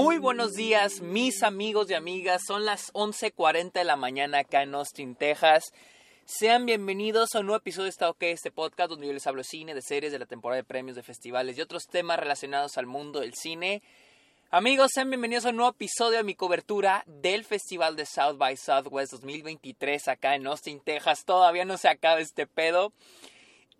Muy buenos días, mis amigos y amigas. Son las 11:40 de la mañana acá en Austin, Texas. Sean bienvenidos a un nuevo episodio de Está OK, este podcast donde yo les hablo de cine, de series, de la temporada de premios, de festivales y otros temas relacionados al mundo del cine. Amigos, sean bienvenidos a un nuevo episodio de mi cobertura del Festival de South by Southwest 2023 acá en Austin, Texas. Todavía no se acaba este pedo.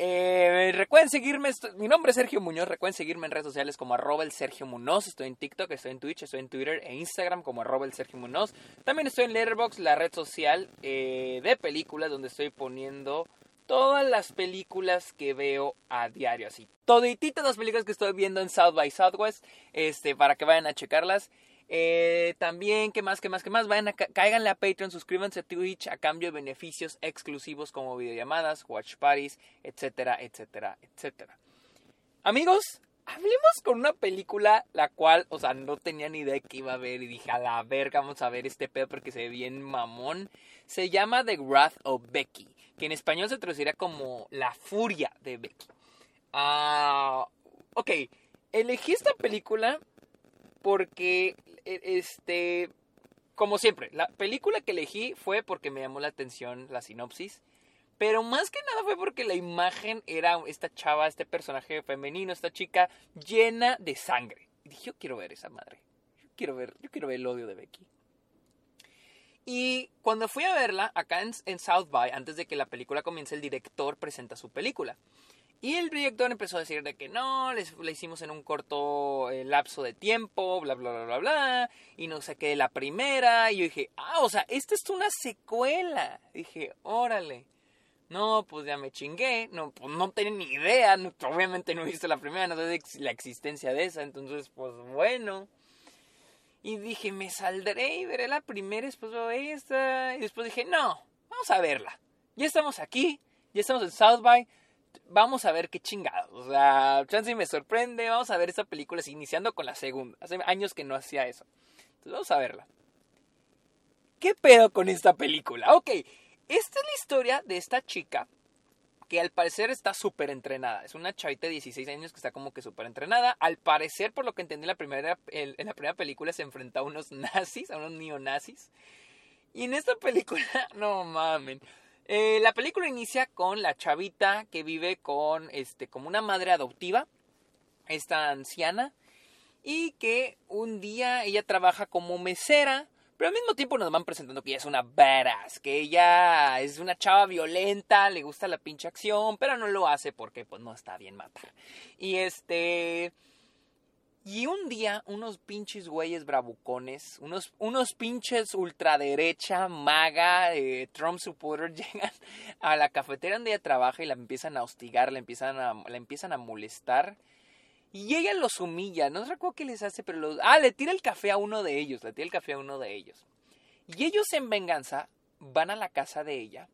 Eh, recuerden seguirme, mi nombre es Sergio Muñoz, recuerden seguirme en redes sociales como arroba el Sergio Muñoz, estoy en TikTok, estoy en Twitch, estoy en Twitter e Instagram como arroba el Sergio Muñoz. También estoy en Letterboxd, la red social eh, de películas donde estoy poniendo todas las películas que veo a diario, así. Todititas las películas que estoy viendo en South by Southwest, este, para que vayan a checarlas. Eh, también, ¿qué más, qué más, qué más? Vayan a, cáiganle a Patreon, suscríbanse a Twitch a cambio de beneficios exclusivos como videollamadas, watch parties, etcétera, etcétera, etcétera. Amigos, hablemos con una película la cual, o sea, no tenía ni idea de que iba a ver y dije, a la verga, vamos a ver este pedo porque se ve bien mamón. Se llama The Wrath of Becky, que en español se traduciría como La Furia de Becky. Ah, ok, elegí esta película porque este, como siempre, la película que elegí fue porque me llamó la atención la sinopsis. Pero más que nada fue porque la imagen era esta chava, este personaje femenino, esta chica llena de sangre. Y dije, yo quiero ver esa madre. Yo quiero ver, yo quiero ver el odio de Becky. Y cuando fui a verla, acá en, en South By, antes de que la película comience, el director presenta su película. Y el director empezó a decir de que no, les, la hicimos en un corto eh, lapso de tiempo, bla, bla, bla, bla, bla, y no sé qué, la primera, y yo dije, ah, o sea, esta es una secuela. Dije, órale. No, pues ya me chingué, no, pues no tenía ni idea, obviamente no he visto la primera, no sé la existencia de esa, entonces, pues bueno. Y dije, me saldré y veré la primera, después veo esta, y después dije, no, vamos a verla. Ya estamos aquí, ya estamos en South by vamos a ver qué chingados. O sea, chance me sorprende. Vamos a ver esta película iniciando con la segunda. Hace años que no hacía eso. Entonces vamos a verla. ¿Qué pedo con esta película? Ok, esta es la historia de esta chica que al parecer está súper entrenada. Es una chavita de 16 años que está como que súper entrenada. Al parecer, por lo que entendí en la primera, en la primera película, se enfrenta a unos nazis, a unos neonazis. Y en esta película, no mamen. Eh, la película inicia con la chavita que vive con, este, como una madre adoptiva, esta anciana, y que un día ella trabaja como mesera, pero al mismo tiempo nos van presentando que ella es una badass, que ella es una chava violenta, le gusta la pinche acción, pero no lo hace porque pues no está bien matar. Y este y un día, unos pinches güeyes bravucones, unos, unos pinches ultraderecha, maga, eh, Trump supporter, llegan a la cafetería donde ella trabaja y la empiezan a hostigar, la empiezan a, la empiezan a molestar. Y ella los humilla, no recuerdo qué les hace, pero los... Ah, le tira el café a uno de ellos, le tira el café a uno de ellos. Y ellos en venganza van a la casa de ella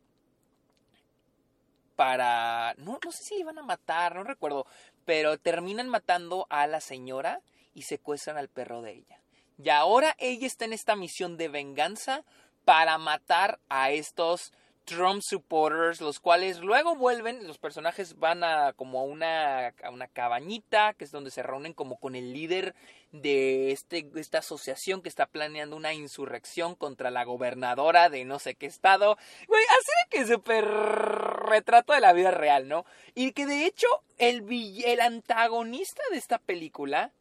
para... No, no sé si le iban a matar, no recuerdo, pero terminan matando a la señora y secuestran al perro de ella. Y ahora ella está en esta misión de venganza para matar a estos Trump supporters, los cuales luego vuelven, los personajes van a como a una, a una cabañita, que es donde se reúnen como con el líder de este, esta asociación que está planeando una insurrección contra la gobernadora de no sé qué estado. Güey, así de que súper retrato de la vida real, ¿no? Y que de hecho el, el antagonista de esta película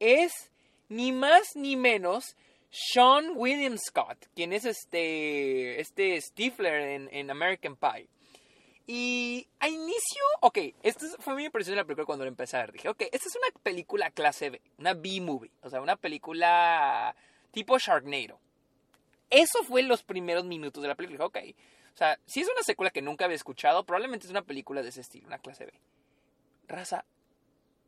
es ni más ni menos sean William Scott, quien es este, este Stifler en, American Pie. Y a inicio, ok, esta fue mi impresión de la película cuando la empecé a ver. Dije, ok, esta es una película clase B, una B-movie, o sea, una película tipo Sharknado. Eso fue los primeros minutos de la película. Ok, o sea, si es una secuela que nunca había escuchado, probablemente es una película de ese estilo, una clase B. Raza,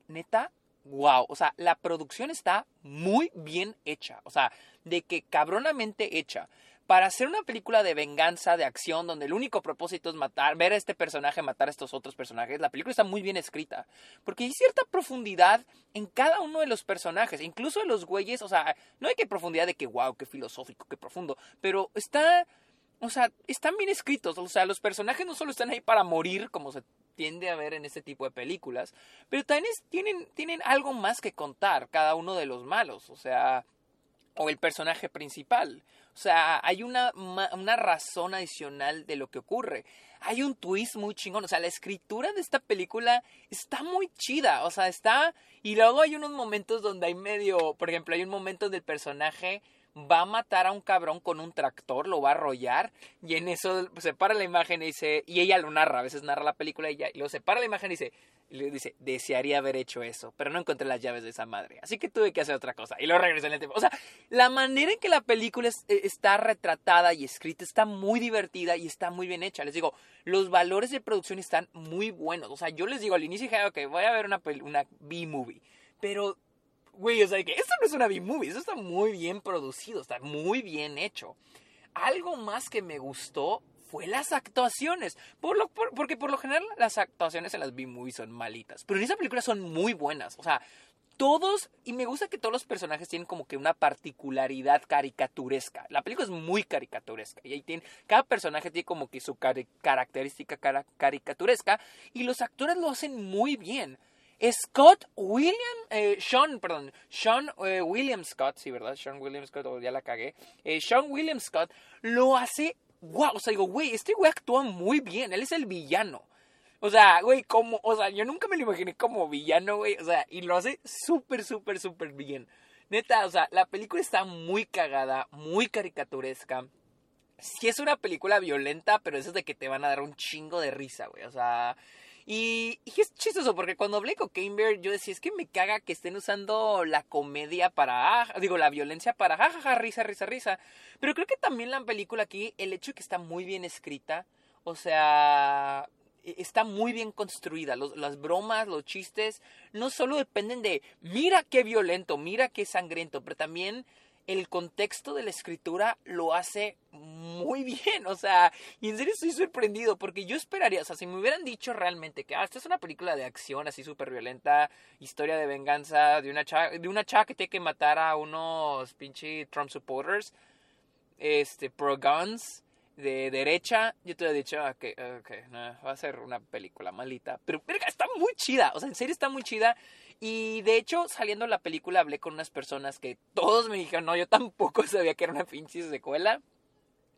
neta, wow, o sea, la producción está muy bien hecha, o sea, de que cabronamente hecha. Para hacer una película de venganza, de acción, donde el único propósito es matar, ver a este personaje matar a estos otros personajes, la película está muy bien escrita. Porque hay cierta profundidad en cada uno de los personajes, incluso de los güeyes, o sea, no hay que profundidad de que wow, qué filosófico, qué profundo, pero está o sea, están bien escritos. O sea, los personajes no solo están ahí para morir, como se tiende a ver en este tipo de películas, pero también tienen, tienen algo más que contar cada uno de los malos. O sea, o el personaje principal. O sea, hay una, una razón adicional de lo que ocurre. Hay un twist muy chingón. O sea, la escritura de esta película está muy chida. O sea, está... Y luego hay unos momentos donde hay medio... Por ejemplo, hay un momento del personaje va a matar a un cabrón con un tractor, lo va a arrollar y en eso se para la imagen y dice, y ella lo narra, a veces narra la película y, ella, y lo separa la imagen y dice, dice, desearía haber hecho eso, pero no encontré las llaves de esa madre, así que tuve que hacer otra cosa y luego regresé en el tiempo. O sea, la manera en que la película eh, está retratada y escrita está muy divertida y está muy bien hecha. Les digo, los valores de producción están muy buenos. O sea, yo les digo al inicio dije, ok, voy a ver una, una B-movie, pero güey, o sea, que esto no es una B-movie, esto está muy bien producido, está muy bien hecho. Algo más que me gustó fue las actuaciones. Por lo, porque por lo general las actuaciones en las B-movies son malitas. Pero en esa película son muy buenas. O sea, todos, y me gusta que todos los personajes tienen como que una particularidad caricaturesca. La película es muy caricaturesca. Y ahí tiene, cada personaje tiene como que su característica caricaturesca. Y los actores lo hacen muy bien. Scott William, eh, Sean, perdón, Sean eh, William Scott, sí, ¿verdad? Sean William Scott, oh, ya la cagué. Eh, Sean William Scott lo hace, wow, o sea, digo, güey, este güey actúa muy bien, él es el villano. O sea, güey, como, o sea, yo nunca me lo imaginé como villano, güey, o sea, y lo hace súper, súper, súper bien. Neta, o sea, la película está muy cagada, muy caricaturesca. Sí es una película violenta, pero eso es de que te van a dar un chingo de risa, güey. O sea, y, es chistoso porque cuando hablé con Camber yo decía, es que me caga que estén usando la comedia para, ah, digo, la violencia para, jajaja, risa, risa, risa. Pero creo que también la película aquí, el hecho de que está muy bien escrita, o sea, e, está muy bien construida. las bromas, los chistes, no solo dependen de, mira qué violento, mira qué sangriento, pero también el contexto de la escritura lo hace muy bien, o sea, y en serio estoy sorprendido porque yo esperaría, o sea, si me hubieran dicho realmente que ah, esta es una película de acción así súper violenta, historia de venganza de una chava, de una chava que tiene que matar a unos pinche Trump supporters, este, pro guns, de derecha, yo te he dicho, ok, ok, va a ser una película malita, pero verga, está muy chida, o sea, en serio está muy chida y de hecho, saliendo la película, hablé con unas personas que todos me dijeron, no, yo tampoco sabía que era una pinche secuela.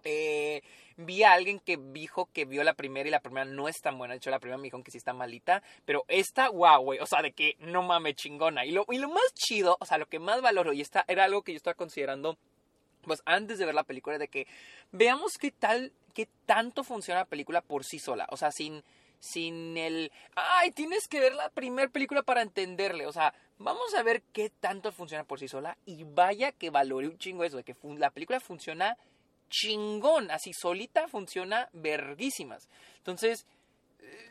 Eh, vi a alguien que dijo que vio la primera y la primera no es tan buena. De hecho, la primera me dijo que sí está malita. Pero esta, wow, güey. O sea, de que no mames chingona. Y lo, y lo más chido, o sea, lo que más valoro, y esta era algo que yo estaba considerando, pues antes de ver la película, de que veamos qué tal, qué tanto funciona la película por sí sola. O sea, sin sin el, ay, tienes que ver la primera película para entenderle. O sea, vamos a ver qué tanto funciona por sí sola y vaya que valore un chingo eso, de que la película funciona chingón, así solita funciona verguísimas. Entonces,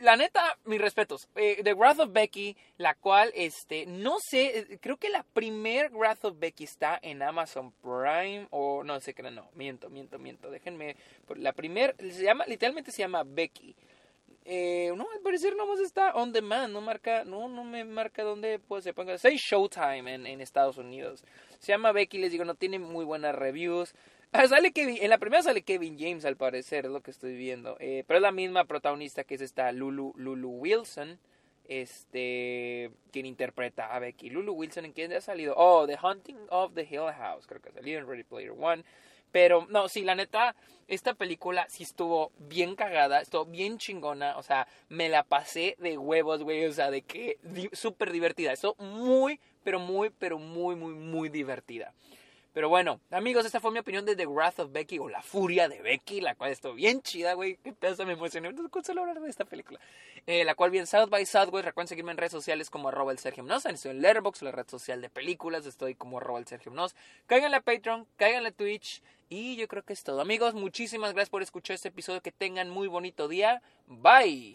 la neta, mis respetos. Eh, The Wrath of Becky, la cual, este, no sé, eh, creo que la primer Wrath of Becky está en Amazon Prime o no sé qué, no, miento, miento, miento. Déjenme, la primer, se llama, literalmente se llama Becky. Eh, no, al parecer nomás está on demand, no marca, no, no me marca dónde pues, se ponga. Say Showtime en, en Estados Unidos. Se llama Becky, les digo, no tiene muy buenas reviews. Ah, sale Kevin, en la primera sale Kevin James al parecer, es lo que estoy viendo. Eh, pero es la misma protagonista que es esta Lulu, Lulu Wilson. Este, quien interpreta a Becky. Lulu Wilson, ¿en quién ha salido? Oh, The Hunting of the Hill House, creo que ha salido en Ready Player One. Pero no, sí, la neta, esta película sí estuvo bien cagada, estuvo bien chingona, o sea, me la pasé de huevos, güey, o sea, de que súper divertida, estuvo muy, pero muy, pero muy, muy, muy divertida. Pero bueno, amigos, esta fue mi opinión de The Wrath of Becky o La Furia de Becky, la cual estuvo bien chida, güey. Qué pedazo me emocioné. No solo hablar de esta película. Eh, la cual vi en South by Southwest. Recuerden seguirme en redes sociales como arroba el Sergio Mnos. Estoy en Letterboxd, la red social de películas. Estoy como arroba el Sergio Mnos. Cáiganle a Patreon, cáiganle a Twitch. Y yo creo que es todo. Amigos, muchísimas gracias por escuchar este episodio. Que tengan muy bonito día. Bye.